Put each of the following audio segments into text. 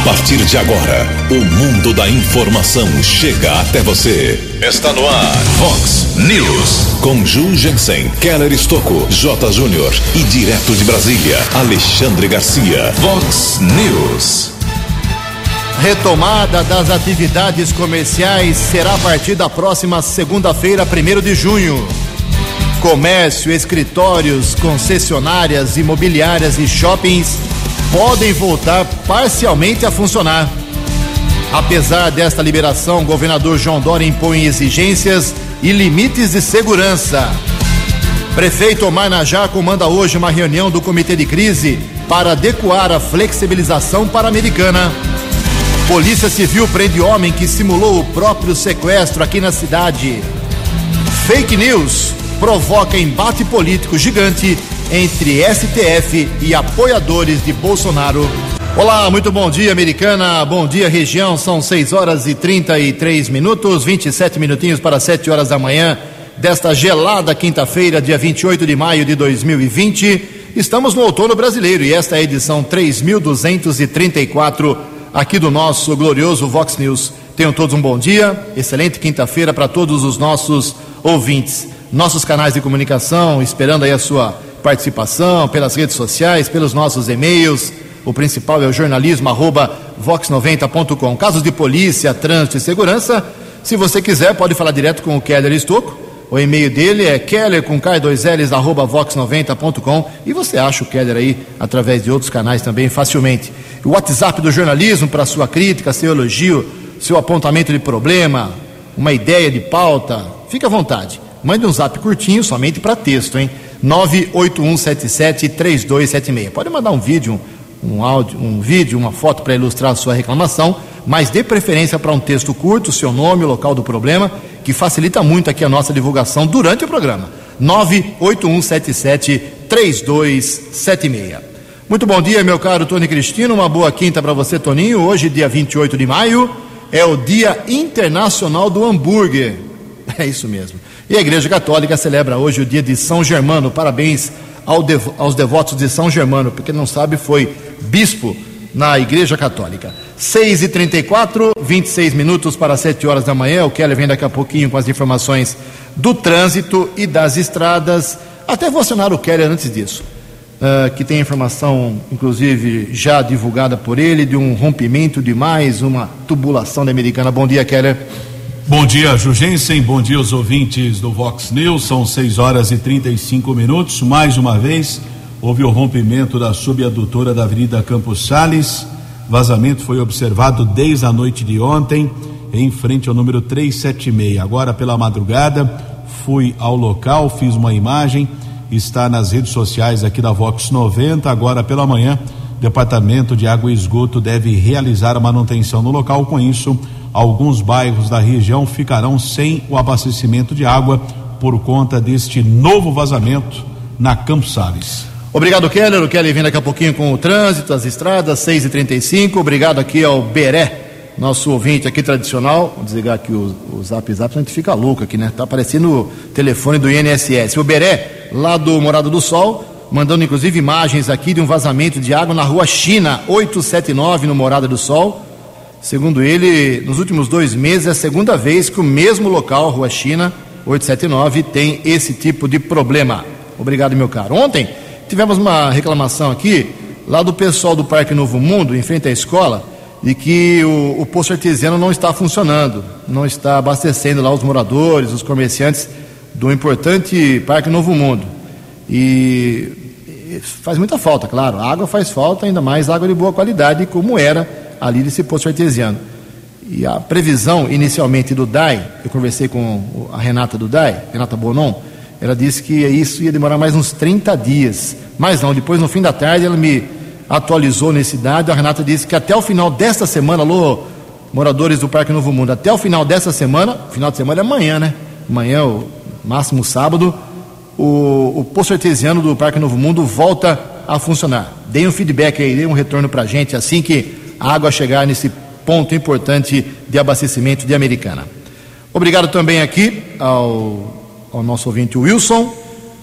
A partir de agora, o mundo da informação chega até você. Está no ar, Fox News. Com Ju Jensen, Keller Estocco, J. Júnior e direto de Brasília, Alexandre Garcia. Fox News. Retomada das atividades comerciais será a partir da próxima segunda-feira, 1 de junho. Comércio, escritórios, concessionárias, imobiliárias e shoppings podem voltar parcialmente a funcionar. Apesar desta liberação, o governador João Dória impõe exigências e limites de segurança. Prefeito Omar Najá comanda hoje uma reunião do Comitê de Crise para adequar a flexibilização para a americana. Polícia Civil prende homem que simulou o próprio sequestro aqui na cidade. Fake news provoca embate político gigante entre STF e apoiadores de Bolsonaro. Olá, muito bom dia, americana. Bom dia, região. São 6 horas e 33 minutos, 27 minutinhos para 7 horas da manhã desta gelada quinta-feira, dia 28 de maio de 2020. Estamos no outono brasileiro e esta é a edição 3234 aqui do nosso glorioso Vox News. Tenham todos um bom dia, excelente quinta-feira para todos os nossos ouvintes. Nossos canais de comunicação, esperando aí a sua participação pelas redes sociais, pelos nossos e-mails. O principal é o jornalismo arroba vox90.com. Casos de polícia, trânsito e segurança, se você quiser, pode falar direto com o Keller Estocco. O e-mail dele é keller com k2ls arroba vox90.com e você acha o Keller aí através de outros canais também facilmente. O WhatsApp do jornalismo para sua crítica, seu elogio, seu apontamento de problema, uma ideia de pauta, fique à vontade. Mande um zap curtinho, somente para texto, hein? 981773276. Pode mandar um vídeo, um áudio, um vídeo, uma foto para ilustrar a sua reclamação, mas dê preferência para um texto curto, seu nome, o local do problema, que facilita muito aqui a nossa divulgação durante o programa. 981773276. Muito bom dia, meu caro Tony Cristino. Uma boa quinta para você, Toninho. Hoje, dia 28 de maio, é o Dia Internacional do Hambúrguer. É isso mesmo. E a Igreja Católica celebra hoje o dia de São Germano. Parabéns aos devotos de São Germano, porque não sabe, foi bispo na Igreja Católica. 6 e 34 26 minutos para 7 horas da manhã. O Keller vem daqui a pouquinho com as informações do trânsito e das estradas. Até vou acionar o Keller antes disso, uh, que tem informação, inclusive, já divulgada por ele, de um rompimento de mais uma tubulação da americana. Bom dia, Keller. Bom dia, Jugensen. Bom dia aos ouvintes do Vox News. São 6 horas e 35 minutos. Mais uma vez, houve o rompimento da subadutora da Avenida Campos Sales. Vazamento foi observado desde a noite de ontem, em frente ao número 376. Agora, pela madrugada, fui ao local, fiz uma imagem, está nas redes sociais aqui da Vox 90. Agora, pela manhã, Departamento de Água e Esgoto deve realizar a manutenção no local. Com isso, alguns bairros da região ficarão sem o abastecimento de água por conta deste novo vazamento na Campos Sales. Obrigado, Keller. O Keller vem daqui a pouquinho com o trânsito, as estradas, 6h35. Obrigado aqui ao Beré, nosso ouvinte aqui tradicional. Vou desligar aqui o, o zap zap, a gente fica louco aqui, né? Tá aparecendo o telefone do INSS. O Beré, lá do Morado do Sol, mandando inclusive imagens aqui de um vazamento de água na rua China, 879, no Morada do Sol. Segundo ele, nos últimos dois meses é a segunda vez que o mesmo local, Rua China, 879, tem esse tipo de problema. Obrigado, meu caro. Ontem tivemos uma reclamação aqui, lá do pessoal do Parque Novo Mundo, em frente à escola, de que o, o posto artesiano não está funcionando, não está abastecendo lá os moradores, os comerciantes do importante Parque Novo Mundo. E faz muita falta, claro. A água faz falta, ainda mais água de boa qualidade, como era ali desse poço artesiano. E a previsão inicialmente do DAI, eu conversei com a Renata do DAI, Renata Bonon, ela disse que isso ia demorar mais uns 30 dias. Mas não, depois no fim da tarde ela me atualizou nesse dado. A Renata disse que até o final desta semana, alô, moradores do Parque Novo Mundo, até o final dessa semana, final de semana é amanhã, né? Amanhã, o máximo sábado, o, o poço artesiano do Parque Novo Mundo volta a funcionar. Deem um feedback aí, deem um retorno para a gente assim que a água chegar nesse ponto importante de abastecimento de Americana. Obrigado também aqui ao, ao nosso ouvinte Wilson.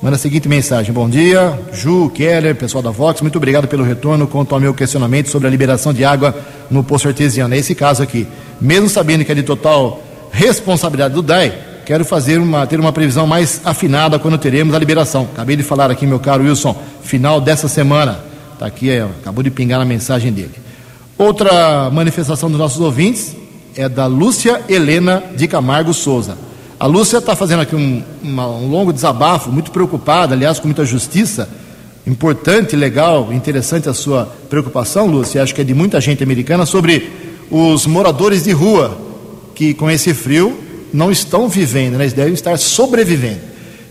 manda a seguinte mensagem: Bom dia, Ju, Keller, pessoal da Vox, muito obrigado pelo retorno quanto ao meu questionamento sobre a liberação de água no poço artesiano. É esse caso aqui. Mesmo sabendo que é de total responsabilidade do DAI, quero fazer uma, ter uma previsão mais afinada quando teremos a liberação. Acabei de falar aqui, meu caro Wilson, final dessa semana. Está aqui, é, acabou de pingar na mensagem dele. Outra manifestação dos nossos ouvintes é da Lúcia Helena de Camargo Souza. A Lúcia está fazendo aqui um, uma, um longo desabafo, muito preocupada, aliás, com muita justiça. Importante, legal, interessante a sua preocupação, Lúcia, acho que é de muita gente americana, sobre os moradores de rua que, com esse frio, não estão vivendo, né? eles devem estar sobrevivendo.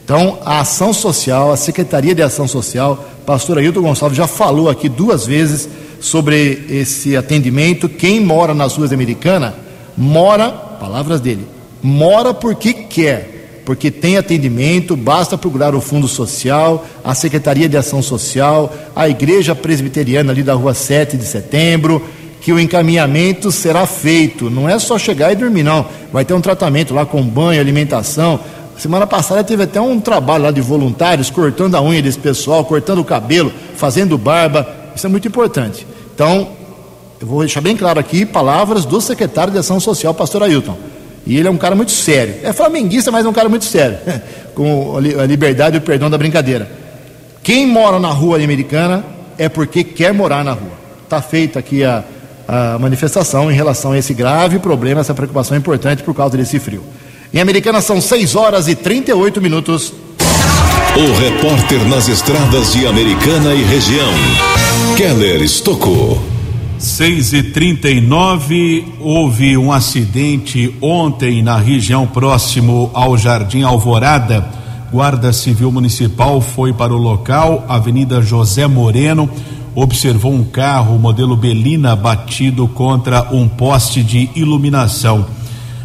Então, a ação social, a Secretaria de Ação Social, pastor Ailton Gonçalves já falou aqui duas vezes sobre esse atendimento. Quem mora nas ruas americanas, mora, palavras dele, mora porque quer, porque tem atendimento, basta procurar o Fundo Social, a Secretaria de Ação Social, a Igreja Presbiteriana ali da rua 7 de setembro, que o encaminhamento será feito. Não é só chegar e dormir, não. Vai ter um tratamento lá com banho, alimentação. Semana passada teve até um trabalho lá de voluntários, cortando a unha desse pessoal, cortando o cabelo, fazendo barba. Isso é muito importante. Então, eu vou deixar bem claro aqui palavras do secretário de Ação Social, pastor Ailton. E ele é um cara muito sério. É flamenguista, mas é um cara muito sério. Com a liberdade e o perdão da brincadeira. Quem mora na rua americana é porque quer morar na rua. Está feita aqui a, a manifestação em relação a esse grave problema, essa preocupação importante por causa desse frio. Em Americana são 6 horas e 38 minutos. O repórter nas estradas de Americana e região, Keller Estocou. 6 e 39 houve um acidente ontem na região próximo ao Jardim Alvorada. Guarda Civil Municipal foi para o local, Avenida José Moreno, observou um carro modelo Belina batido contra um poste de iluminação.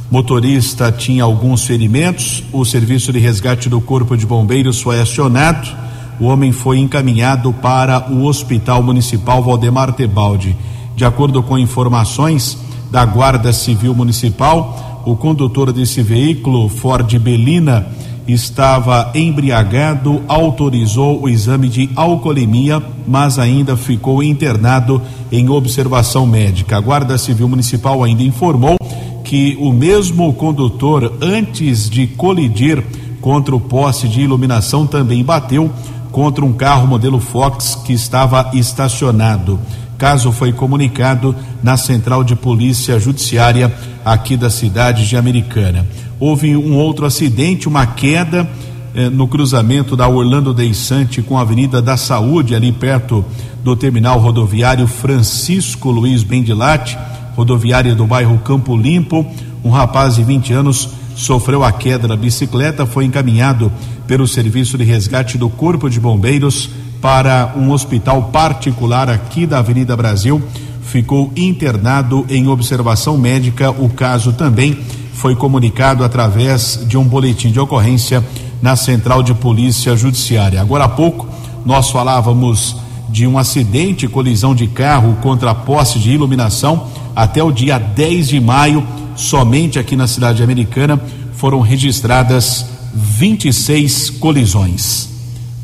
Motorista tinha alguns ferimentos. O serviço de resgate do Corpo de Bombeiros foi acionado. O homem foi encaminhado para o Hospital Municipal Valdemar Tebaldi. De acordo com informações da Guarda Civil Municipal, o condutor desse veículo, Ford Belina, estava embriagado, autorizou o exame de alcoolemia, mas ainda ficou internado em observação médica. A Guarda Civil Municipal ainda informou que o mesmo condutor, antes de colidir contra o poste de iluminação, também bateu contra um carro modelo Fox que estava estacionado caso foi comunicado na Central de Polícia Judiciária aqui da cidade de Americana. Houve um outro acidente, uma queda eh, no cruzamento da Orlando Deissante com a Avenida da Saúde, ali perto do terminal rodoviário Francisco Luiz Bendilate, rodoviária do bairro Campo Limpo. Um rapaz de 20 anos sofreu a queda da bicicleta, foi encaminhado pelo Serviço de Resgate do Corpo de Bombeiros para um hospital particular aqui da Avenida Brasil. Ficou internado em observação médica. O caso também foi comunicado através de um boletim de ocorrência na Central de Polícia Judiciária. Agora há pouco, nós falávamos de um acidente, colisão de carro contra poste de iluminação. Até o dia 10 de maio, somente aqui na cidade americana, foram registradas 26 colisões.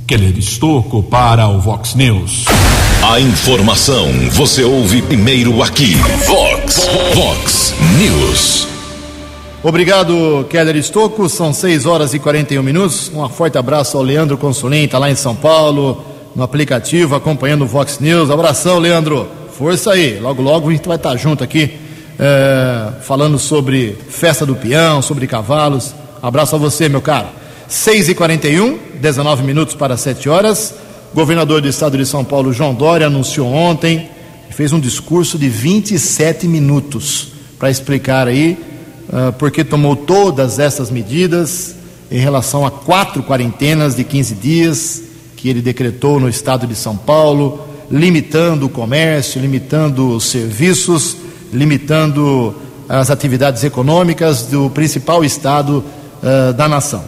Keller Estocco para o Vox News. A informação você ouve primeiro aqui. Vox, Vox News. Obrigado, Keller Estocco. São 6 horas e 41 minutos. Um forte abraço ao Leandro Consolim, está lá em São Paulo, no aplicativo, acompanhando o Vox News. Abração, Leandro. Força aí. Logo, logo a gente vai estar junto aqui, é, falando sobre festa do peão, sobre cavalos. Abraço a você, meu caro. 6 e 41 19 minutos para 7 horas. Governador do estado de São Paulo, João Dória, anunciou ontem, fez um discurso de 27 minutos para explicar aí uh, por que tomou todas essas medidas em relação a quatro quarentenas de 15 dias que ele decretou no estado de São Paulo, limitando o comércio, limitando os serviços, limitando as atividades econômicas do principal estado uh, da nação.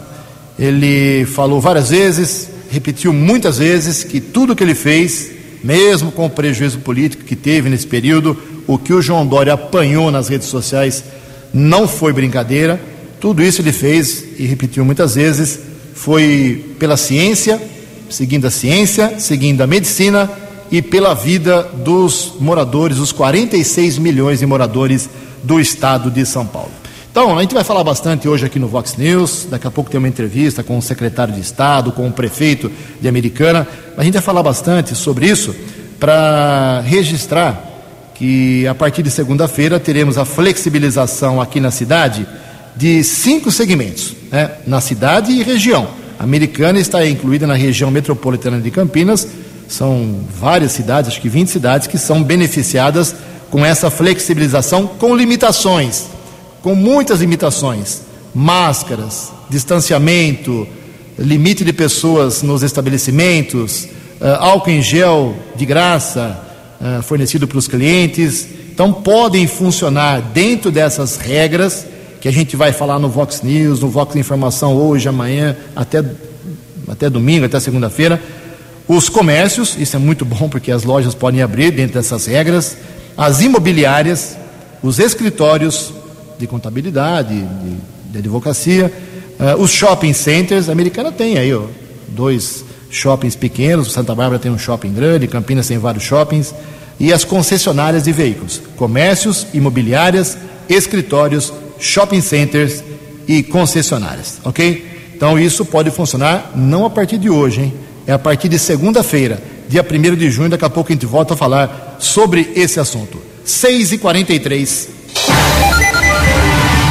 Ele falou várias vezes, repetiu muitas vezes que tudo que ele fez, mesmo com o prejuízo político que teve nesse período, o que o João Dória apanhou nas redes sociais não foi brincadeira. Tudo isso ele fez e repetiu muitas vezes foi pela ciência, seguindo a ciência, seguindo a medicina e pela vida dos moradores, os 46 milhões de moradores do estado de São Paulo. Então, a gente vai falar bastante hoje aqui no Vox News. Daqui a pouco tem uma entrevista com o secretário de Estado, com o prefeito de Americana. A gente vai falar bastante sobre isso para registrar que a partir de segunda-feira teremos a flexibilização aqui na cidade de cinco segmentos, né? na cidade e região. A Americana está incluída na região metropolitana de Campinas. São várias cidades, acho que 20 cidades, que são beneficiadas com essa flexibilização com limitações com muitas limitações: máscaras, distanciamento, limite de pessoas nos estabelecimentos, uh, álcool em gel de graça uh, fornecido para os clientes. Então, podem funcionar dentro dessas regras que a gente vai falar no Vox News, no Vox Informação hoje, amanhã, até, até domingo, até segunda-feira. Os comércios, isso é muito bom porque as lojas podem abrir dentro dessas regras, as imobiliárias, os escritórios, de contabilidade, de, de advocacia. Uh, os shopping centers, a americana tem aí ó, dois shoppings pequenos, Santa Bárbara tem um shopping grande, Campinas tem vários shoppings, e as concessionárias de veículos, comércios, imobiliárias, escritórios, shopping centers e concessionárias, ok? Então isso pode funcionar não a partir de hoje, hein? É a partir de segunda-feira, dia 1 de junho, daqui a pouco a gente volta a falar sobre esse assunto. 6 e 43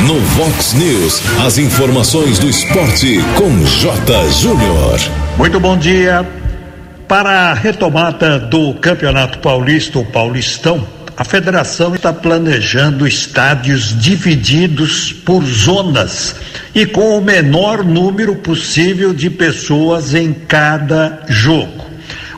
no Vox News, as informações do esporte com J. Júnior. Muito bom dia. Para a retomada do Campeonato Paulista, o Paulistão, a federação está planejando estádios divididos por zonas e com o menor número possível de pessoas em cada jogo.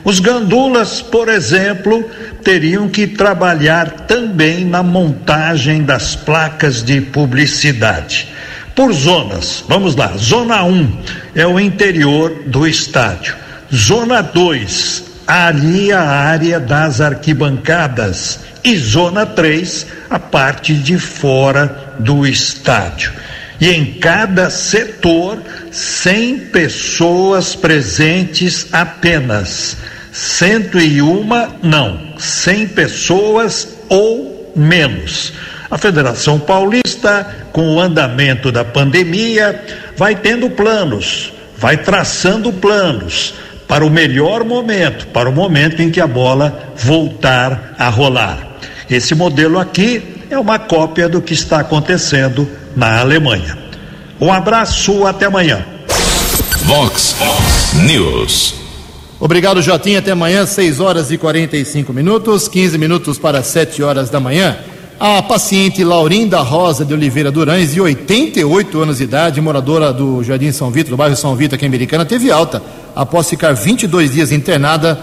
Os gandulas, por exemplo, teriam que trabalhar também na montagem das placas de publicidade. Por zonas, vamos lá. Zona 1 um é o interior do estádio. Zona 2, ali a área das arquibancadas. E zona 3, a parte de fora do estádio e em cada setor 100 pessoas presentes apenas. 101 não, 100 pessoas ou menos. A Federação Paulista, com o andamento da pandemia, vai tendo planos, vai traçando planos para o melhor momento, para o momento em que a bola voltar a rolar. Esse modelo aqui é uma cópia do que está acontecendo na Alemanha. Um abraço, até amanhã. Vox News. Obrigado, Jotinha. Até amanhã, 6 horas e 45 minutos, 15 minutos para 7 horas da manhã. A paciente Laurinda Rosa de Oliveira Durães, de 88 anos de idade, moradora do Jardim São Vitor, do bairro São Vitor, aqui em Americana, teve alta após ficar 22 dias internada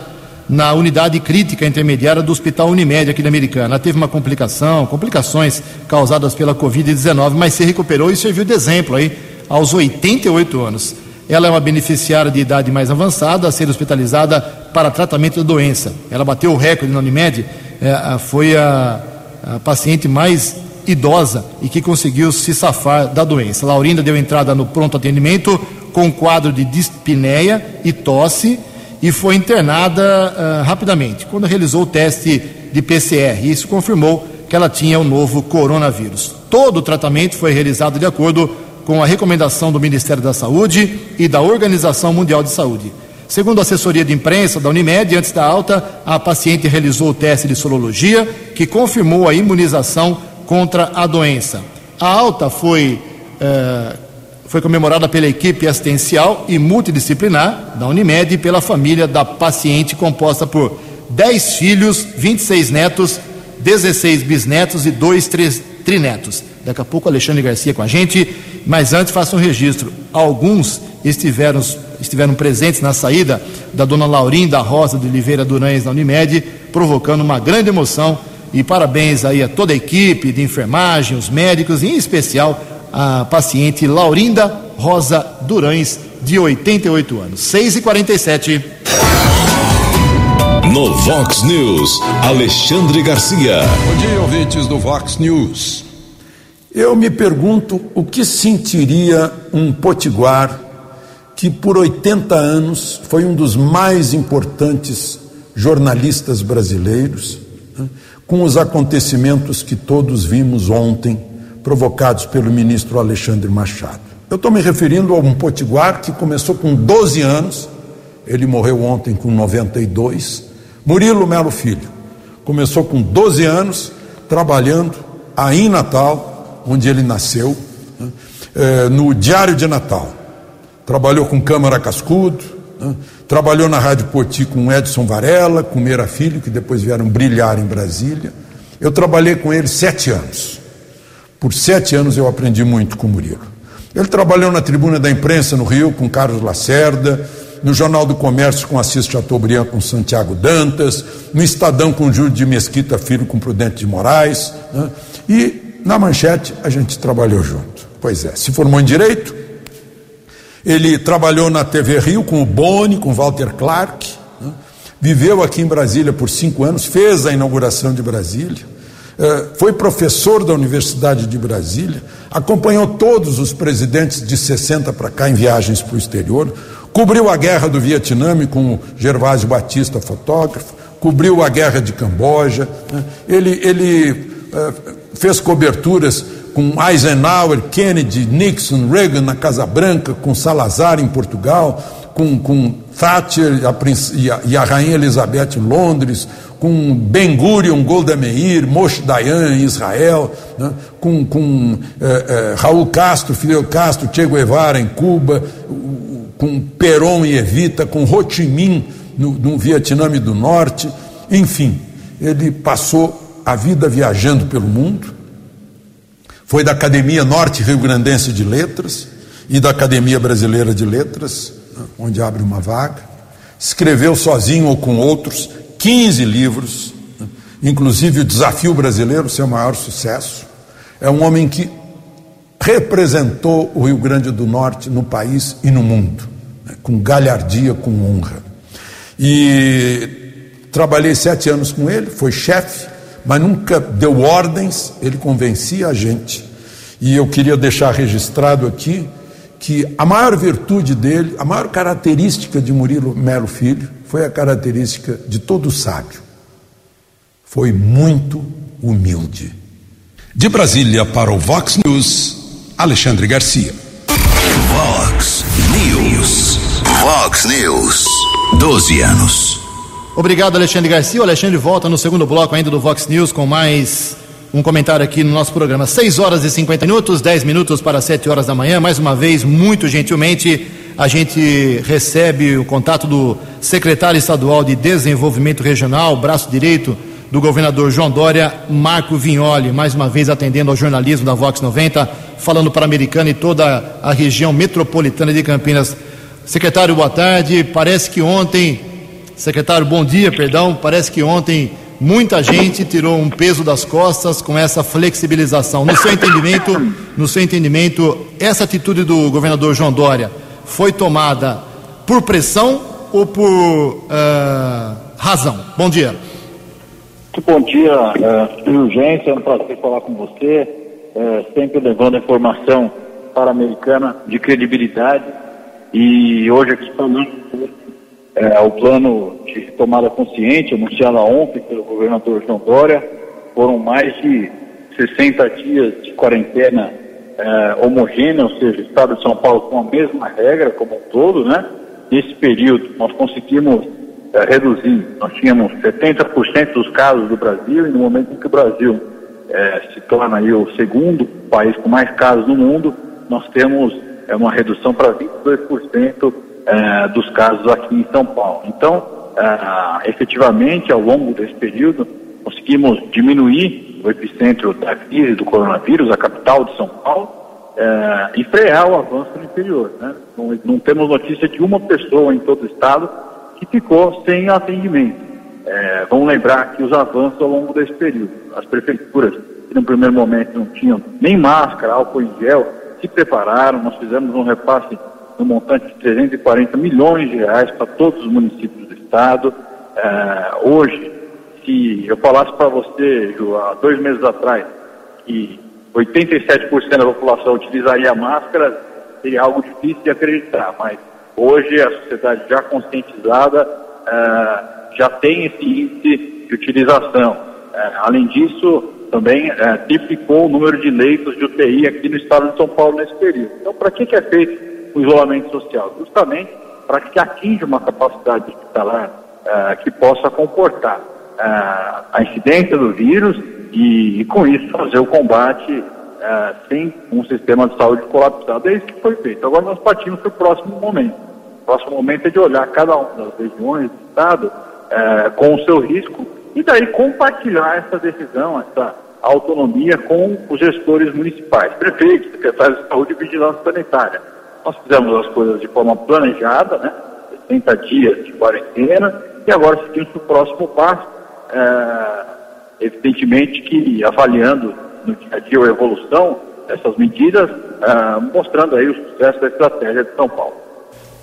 na unidade crítica intermediária do Hospital Unimed aqui da Americana. Ela teve uma complicação, complicações causadas pela Covid-19, mas se recuperou e serviu de exemplo aí aos 88 anos. Ela é uma beneficiária de idade mais avançada a ser hospitalizada para tratamento da doença. Ela bateu o recorde na Unimed, é, foi a, a paciente mais idosa e que conseguiu se safar da doença. Laurinda deu entrada no pronto atendimento com quadro de dispneia e tosse e foi internada uh, rapidamente, quando realizou o teste de PCR. Isso confirmou que ela tinha o novo coronavírus. Todo o tratamento foi realizado de acordo com a recomendação do Ministério da Saúde e da Organização Mundial de Saúde. Segundo a assessoria de imprensa da Unimed, antes da alta, a paciente realizou o teste de sorologia, que confirmou a imunização contra a doença. A alta foi uh, foi comemorada pela equipe assistencial e multidisciplinar da Unimed e pela família da paciente, composta por 10 filhos, 26 netos, 16 bisnetos e 2 trinetos. Daqui a pouco Alexandre Garcia com a gente, mas antes faça um registro. Alguns estiveram, estiveram presentes na saída da dona Laurinda Rosa de Oliveira Durães da Unimed, provocando uma grande emoção. E parabéns aí a toda a equipe de enfermagem, os médicos, e em especial a paciente Laurinda Rosa Durães, de 88 anos. 6 e 47 No Vox News, Alexandre Garcia. Bom dia, ouvintes do Vox News. Eu me pergunto o que sentiria um potiguar que por 80 anos foi um dos mais importantes jornalistas brasileiros, né, com os acontecimentos que todos vimos ontem, provocados pelo ministro Alexandre Machado. Eu estou me referindo a um potiguar que começou com 12 anos, ele morreu ontem com 92. Murilo Melo Filho começou com 12 anos, trabalhando aí em Natal, onde ele nasceu, né, eh, no Diário de Natal. Trabalhou com Câmara Cascudo, né, trabalhou na Rádio Poti com Edson Varela, com Meira Filho, que depois vieram brilhar em Brasília. Eu trabalhei com ele sete anos. Por sete anos eu aprendi muito com o Murilo. Ele trabalhou na tribuna da imprensa no Rio com Carlos Lacerda, no Jornal do Comércio com Assis Chateaubriand com Santiago Dantas, no Estadão com Júlio de Mesquita Filho com Prudente de Moraes, né? e na Manchete a gente trabalhou junto. Pois é, se formou em Direito, ele trabalhou na TV Rio com o Boni, com Walter Clark, né? viveu aqui em Brasília por cinco anos, fez a inauguração de Brasília, foi professor da Universidade de Brasília, acompanhou todos os presidentes de 60 para cá em viagens para o exterior, cobriu a guerra do Vietnã com o Gervásio Batista, fotógrafo, cobriu a guerra de Camboja, né? ele, ele uh, fez coberturas com Eisenhower, Kennedy, Nixon, Reagan na Casa Branca, com Salazar em Portugal, com, com Thatcher e, a, e a Rainha Elizabeth em Londres, com Ben Gurion, Golda Meir, Moshe Dayan em Israel, né? com, com eh, eh, Raul Castro, Fidel Castro, Che Guevara em Cuba, com Perón e Evita, com Ho Chi Minh no, no Vietnã do Norte, enfim, ele passou a vida viajando pelo mundo, foi da Academia Norte Rio Grandense de Letras e da Academia Brasileira de Letras, né? onde abre uma vaga, escreveu sozinho ou com outros 15 livros, inclusive o Desafio Brasileiro, seu maior sucesso. É um homem que representou o Rio Grande do Norte no país e no mundo, né, com galhardia, com honra. E trabalhei sete anos com ele, foi chefe, mas nunca deu ordens, ele convencia a gente. E eu queria deixar registrado aqui que a maior virtude dele, a maior característica de Murilo Melo Filho, foi a característica de todo sábio. Foi muito humilde. De Brasília para o Vox News, Alexandre Garcia. Vox News. Vox News. 12 anos. Obrigado, Alexandre Garcia. O Alexandre volta no segundo bloco ainda do Vox News com mais um comentário aqui no nosso programa. 6 horas e 50 minutos, 10 minutos para 7 horas da manhã. Mais uma vez, muito gentilmente, a gente recebe o contato do secretário estadual de Desenvolvimento Regional, braço direito do governador João Dória, Marco Vignoli, mais uma vez atendendo ao jornalismo da Vox 90, falando para a Americana e toda a região metropolitana de Campinas. Secretário, boa tarde. Parece que ontem, secretário, bom dia, perdão. Parece que ontem muita gente tirou um peso das costas com essa flexibilização. No seu entendimento, no seu entendimento, essa atitude do governador João Dória foi tomada por pressão ou por uh, razão? Bom dia. Bom dia, uh, urgência, é um prazer falar com você, uh, sempre levando informação a americana de credibilidade e hoje aqui falando uh, o plano de tomada consciente anunciado ontem pelo governador João Dória, foram mais de 60 dias de quarentena é, homogênea, ou seja, o Estado de São Paulo com a mesma regra como um todo, né? Nesse período, nós conseguimos é, reduzir, nós tínhamos 70% dos casos do Brasil, e no momento em que o Brasil é, se torna aí o segundo país com mais casos no mundo, nós temos é, uma redução para 22% é, dos casos aqui em São Paulo. Então, é, efetivamente, ao longo desse período, conseguimos diminuir o epicentro da crise do coronavírus, a capital de São Paulo, é, e frear o avanço no interior. Né? Não, não, temos notícia de uma pessoa em todo o estado que ficou sem atendimento. Vamos lembrar que os avanços ao longo desse período, as prefeituras, que no primeiro momento não tinham nem máscara, álcool em gel, se prepararam, nós fizemos um repasse no montante de 340 milhões de reais para todos os municípios do estado. É, hoje, se eu falasse para você, Ju, há dois meses atrás, que 87% da população utilizaria máscara, seria algo difícil de acreditar, mas hoje a sociedade já conscientizada é, já tem esse índice de utilização. É, além disso, também triplicou o número de leitos de UTI aqui no estado de São Paulo nesse período. Então, para que, que é feito isolamento social? Justamente para que atinja uma capacidade hospitalar é, que possa comportar é, a incidência do vírus e, e, com isso, fazer o combate é, sem um sistema de saúde colapsado. É isso que foi feito. Agora nós partimos para o próximo momento. O próximo momento é de olhar cada uma das regiões do estado com o seu risco e daí compartilhar essa decisão, essa autonomia com os gestores municipais, prefeitos, secretários de saúde e vigilância sanitária. Nós fizemos as coisas de forma planejada, né? 60 dias de quarentena, e agora seguimos para o próximo passo, é, evidentemente que avaliando no dia a dia a evolução dessas medidas, é, mostrando aí o sucesso da estratégia de São Paulo.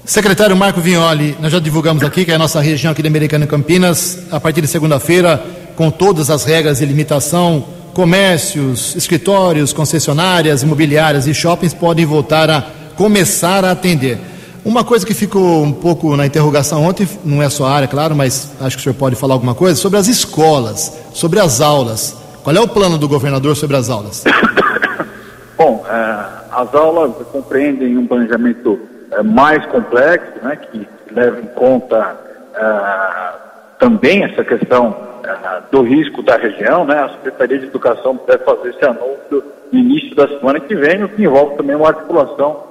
Secretário Marco Vignoli, nós já divulgamos aqui que é a nossa região aqui de Americana e Campinas, a partir de segunda-feira, com todas as regras de limitação, comércios, escritórios, concessionárias, imobiliárias e shoppings podem voltar a começar a atender. Uma coisa que ficou um pouco na interrogação ontem, não é sua área, claro, mas acho que o senhor pode falar alguma coisa, sobre as escolas, sobre as aulas. Qual é o plano do governador sobre as aulas? Bom, é, as aulas compreendem um planejamento é, mais complexo, né, que leva em conta é, também essa questão do risco da região. Né, a Secretaria de Educação deve fazer esse anúncio no início da semana que vem, o que envolve também uma articulação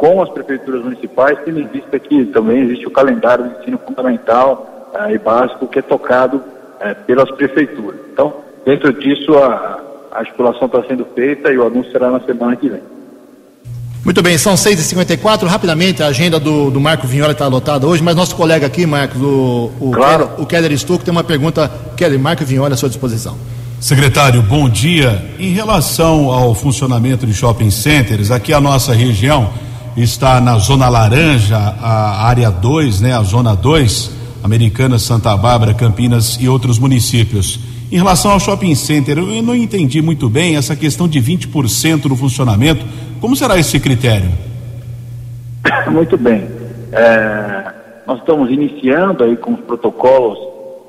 com as prefeituras municipais, tendo em vista que também existe o calendário do ensino fundamental eh, e básico que é tocado eh, pelas prefeituras. Então, dentro disso, a, a articulação está sendo feita e o anúncio será na semana que vem. Muito bem, são 6h54. Rapidamente, a agenda do, do Marco Vinhola está lotada hoje, mas nosso colega aqui, Marcos, o, o, claro. Keller, o Keller Stuck, tem uma pergunta. Keller, Marco Vinhola à sua disposição. Secretário, bom dia. Em relação ao funcionamento de shopping centers, aqui a nossa região está na Zona Laranja, a área 2, né, a Zona 2, Americana, Santa Bárbara, Campinas e outros municípios. Em relação ao shopping center, eu não entendi muito bem essa questão de 20% no funcionamento. Como será esse critério? Muito bem. É, nós estamos iniciando aí com os protocolos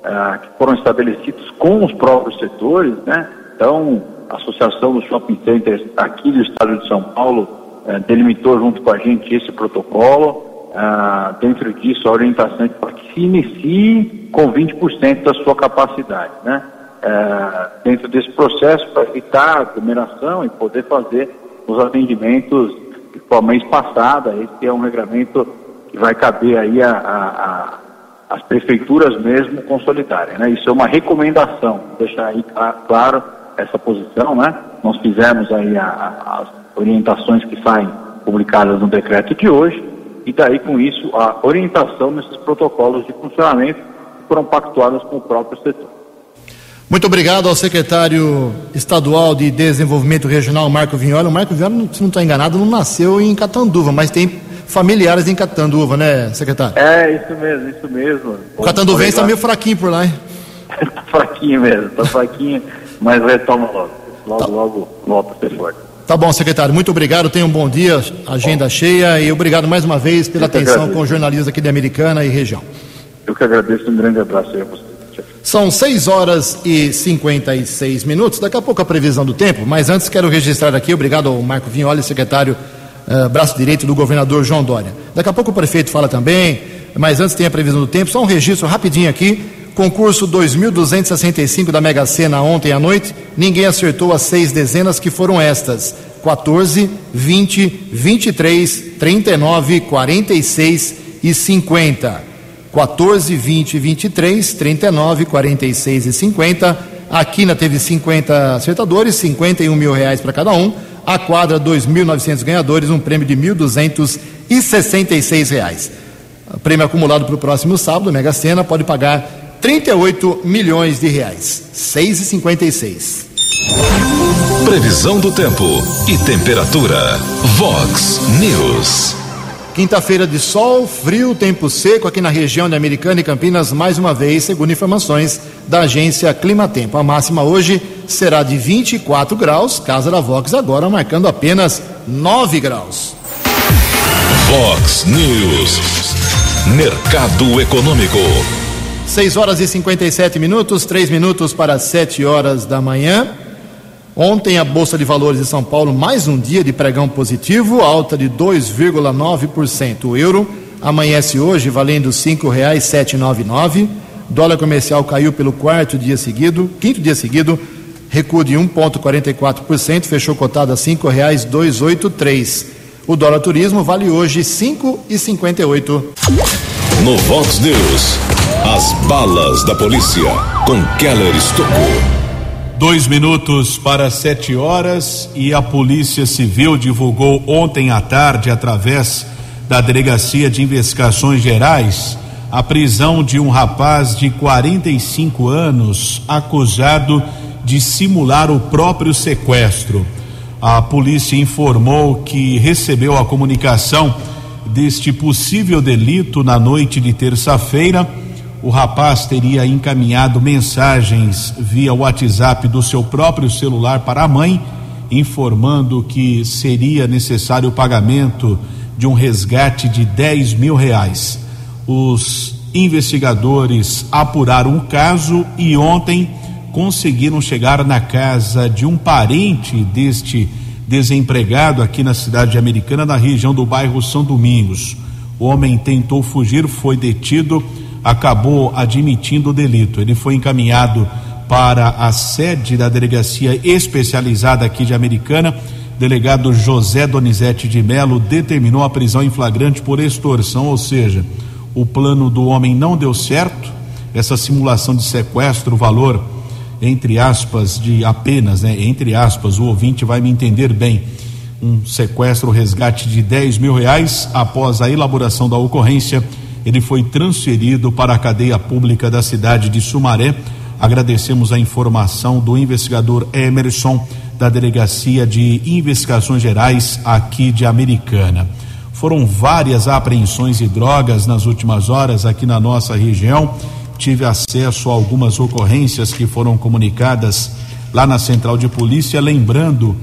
ah, que foram estabelecidos com os próprios setores, né? Então, a Associação dos Shopping Centers aqui do Estado de São Paulo eh, delimitou junto com a gente esse protocolo. Ah, dentro disso, a orientação é para que se inicie com 20% da sua capacidade, né? Eh, dentro desse processo, para evitar aglomeração e poder fazer os atendimentos de forma espaçada. Esse é um regramento que vai caber aí a, a, a as prefeituras mesmo consolidarem. Né? Isso é uma recomendação, deixar aí claro essa posição. Né? Nós fizemos aí a, a, as orientações que saem publicadas no decreto de hoje, e daí com isso a orientação nesses protocolos de funcionamento que foram pactuadas com o próprio setor. Muito obrigado ao secretário estadual de Desenvolvimento Regional, Marco Vinhola. O Marco Vinhola, se não estou enganado, não nasceu em Catanduva, mas tem familiares em Catanduva, né, secretário? É, isso mesmo, isso mesmo. O Catanduvense está meio fraquinho por lá, hein? tá fraquinho mesmo, tá fraquinho, mas retoma logo. Logo, tá. logo volta a ser forte. Tá bom, secretário. Muito obrigado. Tenha um bom dia, agenda bom. cheia e obrigado mais uma vez pela atenção com os jornalistas aqui de Americana e região. Eu que agradeço. Um grande abraço aí a você. São 6 horas e 56 minutos. Daqui a pouco a previsão do tempo, mas antes quero registrar aqui, obrigado ao Marco Vignoli, secretário uh, braço direito do governador João Dória. Daqui a pouco o prefeito fala também, mas antes tem a previsão do tempo, só um registro rapidinho aqui. Concurso 2265 da Mega Sena ontem à noite, ninguém acertou as seis dezenas que foram estas: 14, 20, 23, 39, 46 e 50. 14, 20, 23, 39, 46 e 50. A Quina teve 50 acertadores, 51 mil reais para cada um. A quadra, 2.900 ganhadores, um prêmio de 1.266 reais. O prêmio acumulado para o próximo sábado, Mega Sena, pode pagar 38 milhões de reais. 6,56. Previsão do tempo e temperatura. Vox News. Quinta-feira de sol, frio, tempo seco aqui na região de Americana e Campinas, mais uma vez, segundo informações da agência Climatempo. A máxima hoje será de 24 graus, Casa da Vox agora marcando apenas 9 graus. Vox News. Mercado Econômico. 6 horas e 57 minutos, 3 minutos para 7 horas da manhã. Ontem a Bolsa de Valores de São Paulo, mais um dia de pregão positivo, alta de 2,9%. O euro amanhece hoje valendo R$ 5,799. Dólar comercial caiu pelo quarto dia seguido, quinto dia seguido, recuo de 1,44%, fechou cotado a R$ 5,283. O dólar turismo vale hoje R$ 5,58. No Vox News, as balas da polícia com Keller Estocou. Dois minutos para sete horas e a Polícia Civil divulgou ontem à tarde, através da Delegacia de Investigações Gerais, a prisão de um rapaz de 45 anos acusado de simular o próprio sequestro. A polícia informou que recebeu a comunicação deste possível delito na noite de terça-feira o rapaz teria encaminhado mensagens via WhatsApp do seu próprio celular para a mãe, informando que seria necessário o pagamento de um resgate de 10 mil reais. Os investigadores apuraram o caso e ontem conseguiram chegar na casa de um parente deste desempregado aqui na cidade americana, na região do bairro São Domingos. O homem tentou fugir, foi detido acabou admitindo o delito. Ele foi encaminhado para a sede da delegacia especializada aqui de Americana. Delegado José Donizete de Melo determinou a prisão em flagrante por extorsão, ou seja, o plano do homem não deu certo. Essa simulação de sequestro, valor entre aspas de apenas, né? Entre aspas, o ouvinte vai me entender bem. Um sequestro, resgate de 10 mil reais após a elaboração da ocorrência ele foi transferido para a cadeia pública da cidade de Sumaré. Agradecemos a informação do investigador Emerson, da Delegacia de Investigações Gerais aqui de Americana. Foram várias apreensões de drogas nas últimas horas aqui na nossa região. Tive acesso a algumas ocorrências que foram comunicadas lá na Central de Polícia, lembrando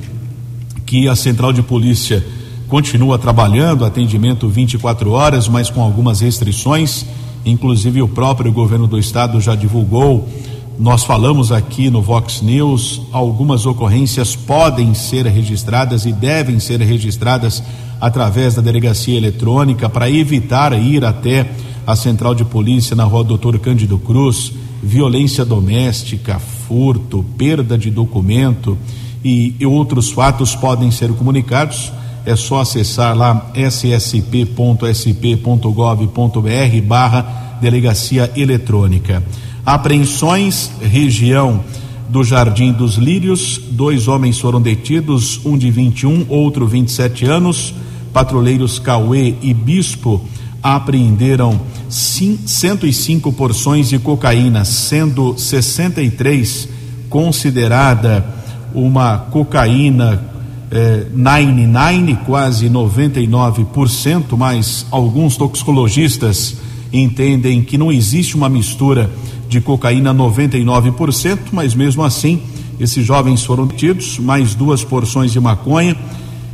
que a Central de Polícia continua trabalhando, atendimento 24 horas, mas com algumas restrições. Inclusive, o próprio governo do estado já divulgou. Nós falamos aqui no Vox News, algumas ocorrências podem ser registradas e devem ser registradas através da delegacia eletrônica para evitar ir até a central de polícia na rua Doutor Cândido Cruz, violência doméstica, furto, perda de documento e, outros fatos podem ser comunicados é só acessar lá ssp.sp.gov.br barra delegacia eletrônica. Apreensões, região do Jardim dos Lírios, dois homens foram detidos, um de 21, outro 27 anos. Patrulheiros Cauê e Bispo apreenderam 105 porções de cocaína, sendo 63 considerada uma cocaína é, 99, quase 99%, mas alguns toxicologistas entendem que não existe uma mistura de cocaína 99%, mas mesmo assim, esses jovens foram detidos, mais duas porções de maconha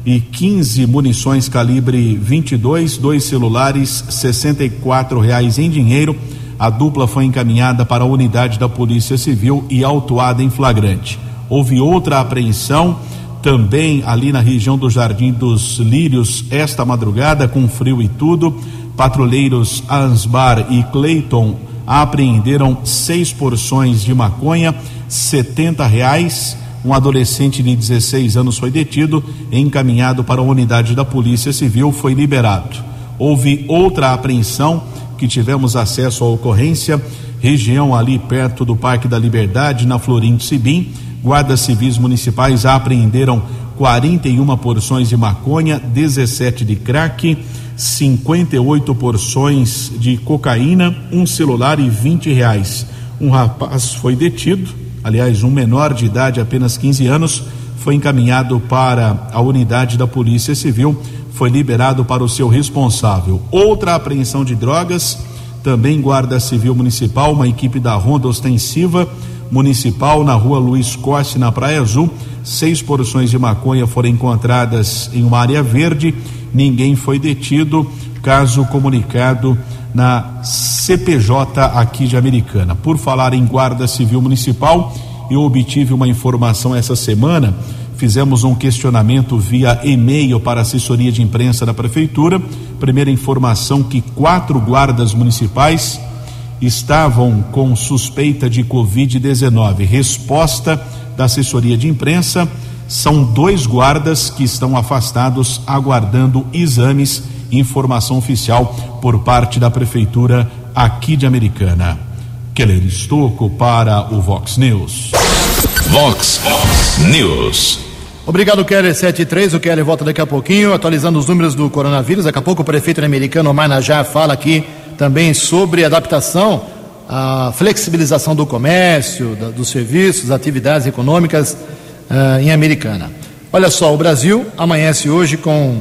e 15 munições calibre 22, dois celulares, 64 reais em dinheiro. A dupla foi encaminhada para a unidade da Polícia Civil e autuada em flagrante. Houve outra apreensão também ali na região do Jardim dos Lírios esta madrugada com frio e tudo. Patrulheiros Ansbar e Clayton apreenderam seis porções de maconha, setenta reais. Um adolescente de 16 anos foi detido, encaminhado para a unidade da Polícia Civil, foi liberado. Houve outra apreensão que tivemos acesso à ocorrência, região ali perto do Parque da Liberdade, na Florindo Sibim Guardas civis municipais apreenderam 41 porções de maconha, 17 de crack, 58 porções de cocaína, um celular e 20 reais. Um rapaz foi detido, aliás, um menor de idade, apenas 15 anos, foi encaminhado para a unidade da Polícia Civil, foi liberado para o seu responsável. Outra apreensão de drogas, também Guarda Civil Municipal, uma equipe da Ronda Ostensiva municipal na rua Luiz Coste, na Praia Azul. Seis porções de maconha foram encontradas em uma área verde ninguém foi detido. Caso comunicado na CPJ aqui de Americana. Por falar em Guarda Civil Municipal, eu obtive uma informação essa semana. Fizemos um questionamento via e-mail para assessoria de imprensa da prefeitura. Primeira informação que quatro guardas municipais estavam com suspeita de Covid-19. Resposta da assessoria de imprensa: são dois guardas que estão afastados aguardando exames e informação oficial por parte da prefeitura aqui de Americana. Keller Estocco para o Vox News. Vox News. Obrigado, Keller 73. O Keller volta daqui a pouquinho, atualizando os números do coronavírus. Daqui a pouco o prefeito americano, Omar Najar, fala aqui também sobre adaptação, a flexibilização do comércio, da, dos serviços, atividades econômicas uh, em Americana. Olha só, o Brasil amanhece hoje com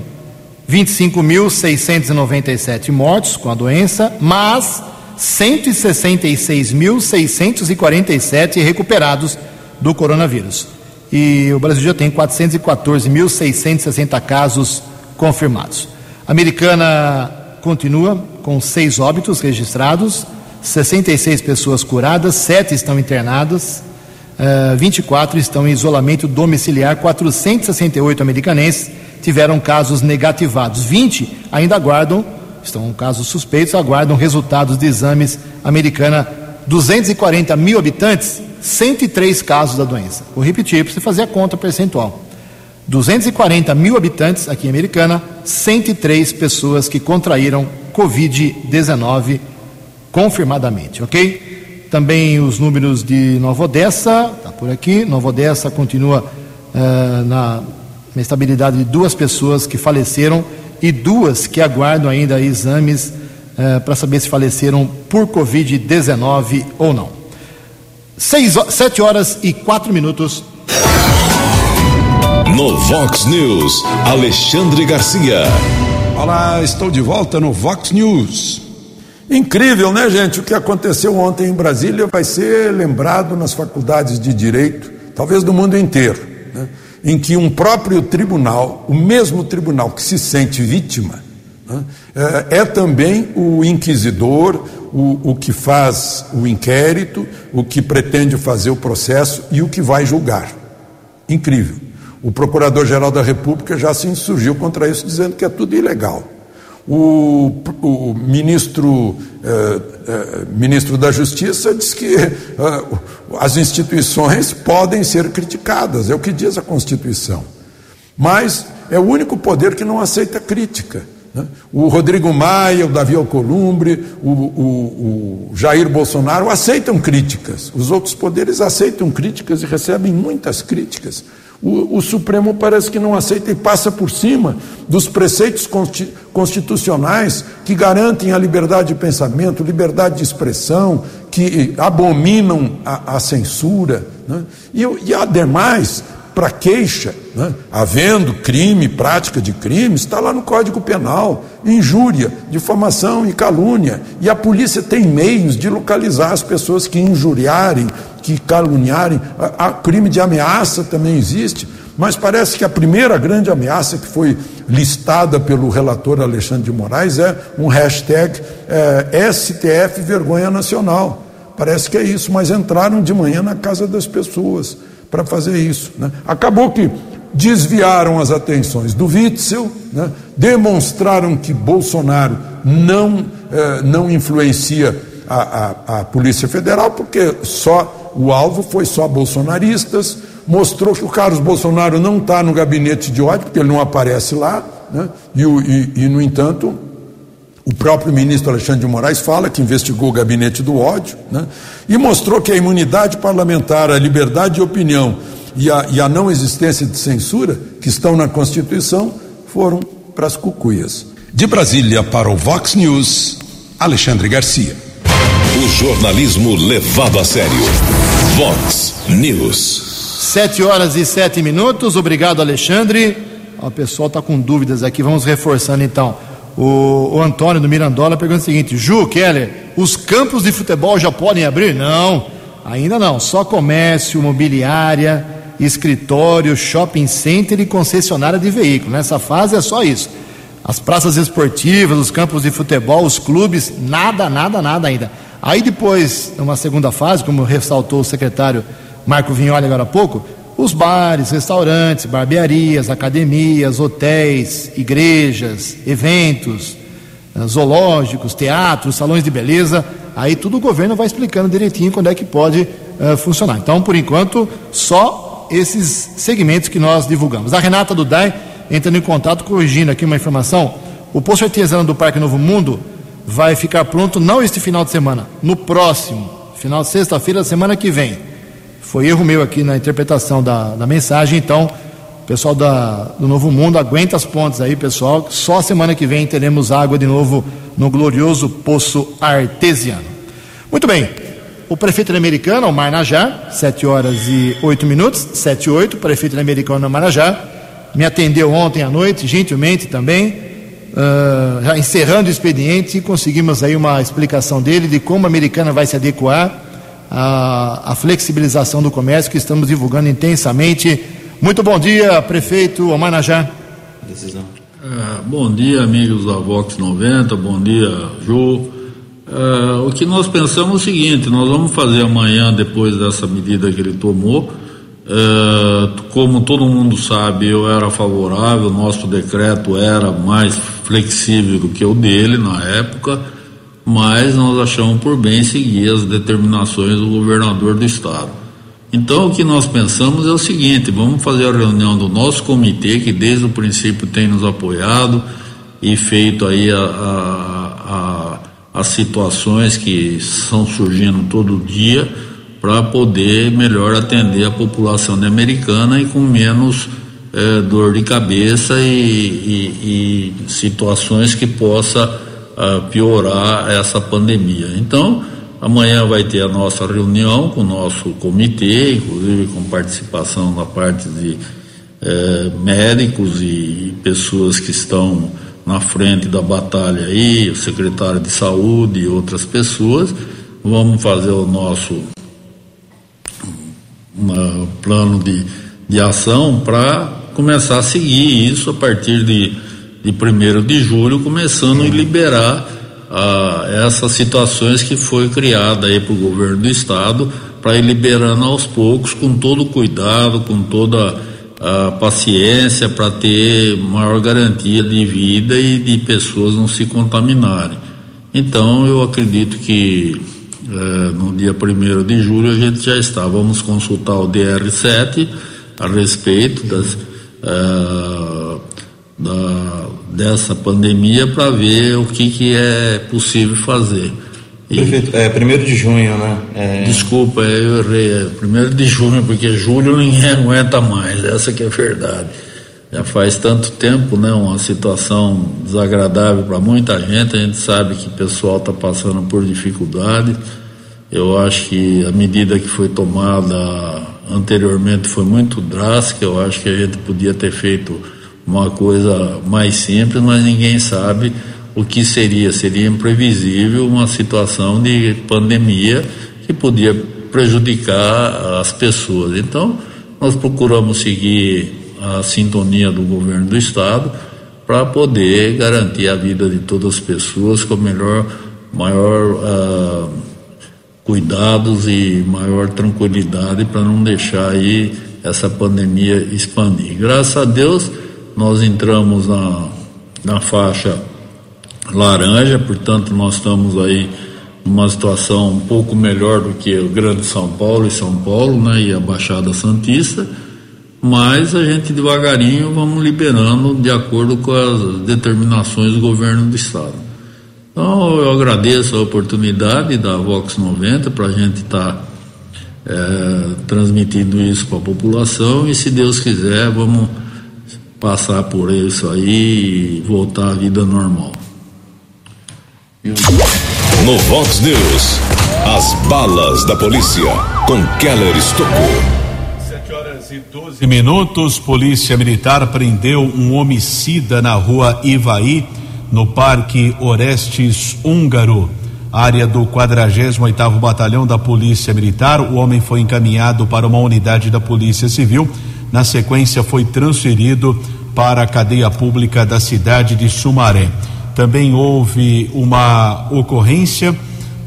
25.697 mortos com a doença, mas 166.647 recuperados do coronavírus. E o Brasil já tem 414.660 casos confirmados. A americana continua com seis óbitos registrados, 66 pessoas curadas, sete estão internadas, uh, eh, 24 estão em isolamento domiciliar, 468 americanenses tiveram casos negativados, 20 ainda aguardam, estão casos suspeitos, aguardam resultados de exames americana, 240 mil habitantes, 103 casos da doença. Vou repetir para você fazer a conta percentual. 240 mil habitantes aqui em Americana, 103 pessoas que contraíram Covid-19 confirmadamente, ok? Também os números de Nova Odessa, está por aqui. Nova Odessa continua uh, na, na estabilidade de duas pessoas que faleceram e duas que aguardam ainda exames uh, para saber se faleceram por Covid-19 ou não. Seis, sete horas e quatro minutos. No Vox News, Alexandre Garcia. Olá, estou de volta no Vox News. Incrível, né, gente? O que aconteceu ontem em Brasília vai ser lembrado nas faculdades de direito, talvez do mundo inteiro, né? em que um próprio tribunal, o mesmo tribunal que se sente vítima, né? é, é, também o inquisidor, o, o que faz o inquérito, o que pretende fazer o processo e o que vai julgar. Incrível. O Procurador-Geral da República já se insurgiu contra isso, dizendo que é tudo ilegal. O, o ministro, eh, eh, ministro da Justiça diz que eh, as instituições podem ser criticadas, é o que diz a Constituição. Mas é o único poder que não aceita crítica. Né? O Rodrigo Maia, o Davi Alcolumbre, o, o, o, Jair Bolsonaro aceitam críticas. Os outros poderes aceitam críticas e recebem muitas críticas. O, o Supremo parece que não aceita e passa por cima dos preceitos constitucionais que garantem a liberdade de pensamento, liberdade de expressão, que abominam a, a censura. Né? E, e, ademais, para queixa, né? havendo crime, prática de crime, está lá no Código Penal, injúria, difamação e calúnia. E a polícia tem meios de localizar as pessoas que injuriarem, que caluniarem. A, a crime de ameaça também existe. Mas parece que a primeira grande ameaça que foi listada pelo relator Alexandre de Moraes é um hashtag é, STF Vergonha Nacional. Parece que é isso, mas entraram de manhã na casa das pessoas para fazer isso. Né? Acabou que desviaram as atenções do Witzel, né? demonstraram que Bolsonaro não, eh, não influencia a, a, a, Polícia Federal, porque só o alvo foi só bolsonaristas, mostrou que o Carlos Bolsonaro não está no gabinete de ódio, porque ele não aparece lá, né? e, e, e, no entanto, o próprio ministro Alexandre de Moraes fala que investigou o gabinete do ódio né? e mostrou que a imunidade parlamentar, a liberdade de opinião e a, e a não existência de censura, que estão na Constituição, foram para as cucuias. De Brasília para o Vox News, Alexandre Garcia. O jornalismo levado a sério. Vox News. Sete horas e sete minutos. Obrigado, Alexandre. O pessoal está com dúvidas aqui. Vamos reforçando então. O, o Antônio do Mirandola pergunta o seguinte: Ju, Keller, os campos de futebol já podem abrir? Não, ainda não. Só comércio, mobiliária, escritório, shopping center e concessionária de veículo. Nessa fase é só isso. as praças esportivas, os campos de futebol, os clubes, nada, nada, nada ainda. Aí depois, numa segunda fase, como ressaltou o secretário Marco Vignoli agora há pouco, os bares, restaurantes, barbearias, academias, hotéis, igrejas, eventos, eh, zoológicos, teatros, salões de beleza, aí tudo o governo vai explicando direitinho quando é que pode uh, funcionar. Então, por enquanto, só esses segmentos que nós divulgamos. A Renata Dudai entrando em contato, corrigindo aqui uma informação, o posto artesiano do Parque Novo Mundo vai ficar pronto não este final de semana, no próximo, final de sexta-feira, semana que vem. Foi erro meu aqui na interpretação da, da mensagem, então, pessoal da, do Novo Mundo, aguenta as pontes aí, pessoal. Só semana que vem teremos água de novo no glorioso Poço Artesiano. Muito bem. O prefeito americano, o Marnajá, 7 horas e 8 minutos, 7 e 8, prefeito americano Marnajá, me atendeu ontem à noite, gentilmente também, uh, já encerrando o expediente, conseguimos aí uma explicação dele de como a americana vai se adequar à, à flexibilização do comércio que estamos divulgando intensamente. Muito bom dia, prefeito Omanajá. Decisão. É, bom dia, amigos da Vox 90, bom dia, Ju. É, o que nós pensamos é o seguinte: nós vamos fazer amanhã, depois dessa medida que ele tomou. É, como todo mundo sabe, eu era favorável, nosso decreto era mais flexível do que o dele na época mas nós achamos por bem seguir as determinações do governador do estado. Então, o que nós pensamos é o seguinte: vamos fazer a reunião do nosso comitê, que desde o princípio tem nos apoiado e feito aí a, a, a, as situações que estão surgindo todo dia, para poder melhor atender a população americana e com menos eh, dor de cabeça e, e, e situações que possa piorar essa pandemia. Então, amanhã vai ter a nossa reunião com o nosso comitê, inclusive com participação da parte de eh, médicos e pessoas que estão na frente da batalha aí, o secretário de saúde e outras pessoas. Vamos fazer o nosso plano de, de ação para começar a seguir isso a partir de de 1 de julho, começando a liberar ah, essas situações que foi criada aí para o governo do estado, para ir liberando aos poucos, com todo cuidado, com toda a paciência, para ter maior garantia de vida e de pessoas não se contaminarem. Então, eu acredito que eh, no dia 1 de julho a gente já está. Vamos consultar o DR7 a respeito das. Uh, da, dessa pandemia para ver o que, que é possível fazer. E, Prefeito, é primeiro de junho, né? É... Desculpa, eu errei, é primeiro de junho, porque julho ninguém aguenta mais, essa que é a verdade. Já faz tanto tempo, né? Uma situação desagradável para muita gente, a gente sabe que o pessoal está passando por dificuldade. Eu acho que a medida que foi tomada anteriormente foi muito drástica, eu acho que a gente podia ter feito uma coisa mais simples, mas ninguém sabe o que seria. Seria imprevisível uma situação de pandemia que podia prejudicar as pessoas. Então, nós procuramos seguir a sintonia do governo do Estado para poder garantir a vida de todas as pessoas com melhor, maior uh, cuidados e maior tranquilidade para não deixar aí essa pandemia expandir. Graças a Deus nós entramos na, na faixa laranja, portanto nós estamos aí numa situação um pouco melhor do que o Grande São Paulo e São Paulo, né, e a Baixada Santista, mas a gente devagarinho vamos liberando de acordo com as determinações do governo do estado. Então eu agradeço a oportunidade da Vox 90 para a gente estar tá, é, transmitindo isso para a população e se Deus quiser vamos passar por isso aí e voltar à vida normal. No Vox News, as balas da polícia com Keller Estocou. 7 horas e 12 minutos, Polícia Militar prendeu um homicida na rua Ivaí, no Parque Orestes Húngaro, área do 48º Batalhão da Polícia Militar. O homem foi encaminhado para uma unidade da Polícia Civil na sequência, foi transferido para a cadeia pública da cidade de Sumaré. Também houve uma ocorrência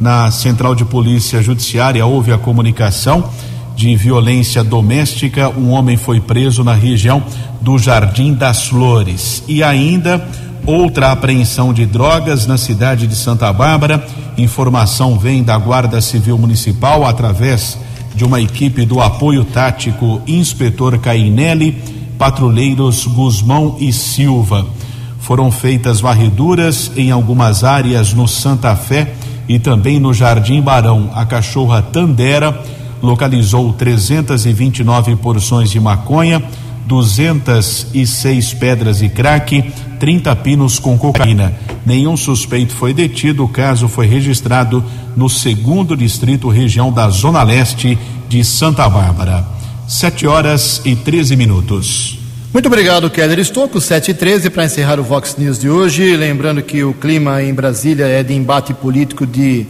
na Central de Polícia Judiciária, houve a comunicação de violência doméstica. Um homem foi preso na região do Jardim das Flores. E ainda outra apreensão de drogas na cidade de Santa Bárbara. Informação vem da Guarda Civil Municipal através de uma equipe do apoio tático Inspetor Cainelli, patrulheiros Guzmão e Silva. Foram feitas varreduras em algumas áreas no Santa Fé e também no Jardim Barão. A cachorra Tandera localizou 329 porções de maconha, 206 pedras de crack, 30 pinos com cocaína. Nenhum suspeito foi detido. O caso foi registrado no segundo distrito, região da Zona Leste de Santa Bárbara. 7 horas e 13 minutos. Muito obrigado, Keller Estocco, 7 e 13 para encerrar o Vox News de hoje. Lembrando que o clima em Brasília é de embate político de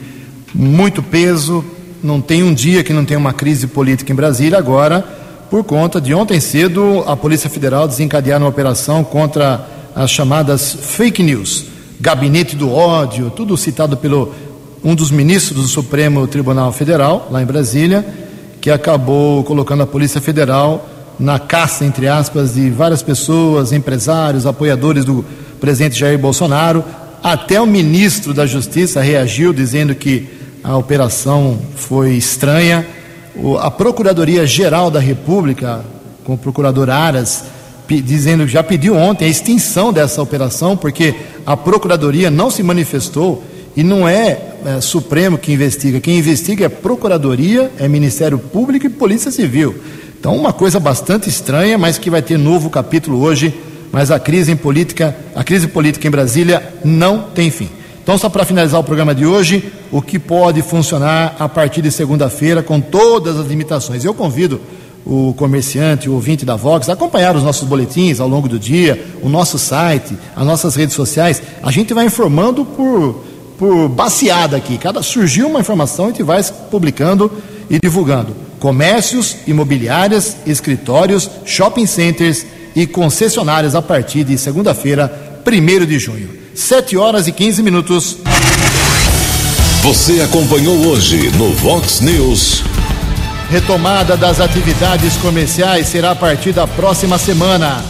muito peso. Não tem um dia que não tem uma crise política em Brasília. Agora, por conta de ontem cedo, a Polícia Federal desencadear uma operação contra as chamadas fake news, gabinete do ódio, tudo citado pelo um dos ministros do Supremo Tribunal Federal, lá em Brasília, que acabou colocando a Polícia Federal na caça, entre aspas, de várias pessoas, empresários, apoiadores do presidente Jair Bolsonaro. Até o ministro da Justiça reagiu dizendo que a operação foi estranha. a Procuradoria-Geral da República, com o procurador Aras, dizendo já pediu ontem a extinção dessa operação, porque a Procuradoria não se manifestou e não é, é Supremo que investiga. Quem investiga é Procuradoria, é Ministério Público e Polícia Civil. Então, uma coisa bastante estranha, mas que vai ter novo capítulo hoje. Mas a crise em política, a crise política em Brasília não tem fim. Então, só para finalizar o programa de hoje, o que pode funcionar a partir de segunda-feira, com todas as limitações. Eu convido o comerciante, o ouvinte da Vox, a acompanhar os nossos boletins ao longo do dia, o nosso site, as nossas redes sociais. A gente vai informando por, por baseada aqui. Cada surgiu uma informação, a gente vai publicando e divulgando comércios, imobiliárias, escritórios, shopping centers e concessionárias a partir de segunda-feira, 1 de junho. 7 horas e 15 minutos. Você acompanhou hoje no Vox News. Retomada das atividades comerciais será a partir da próxima semana.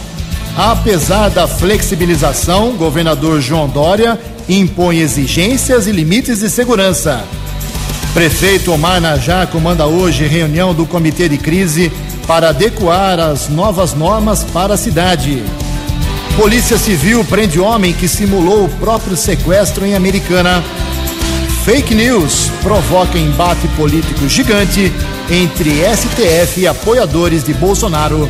Apesar da flexibilização, governador João Dória impõe exigências e limites de segurança. Prefeito Omar Najá comanda hoje reunião do Comitê de Crise para adequar as novas normas para a cidade. Polícia Civil prende homem que simulou o próprio sequestro em Americana. Fake news provoca embate político gigante entre STF e apoiadores de Bolsonaro.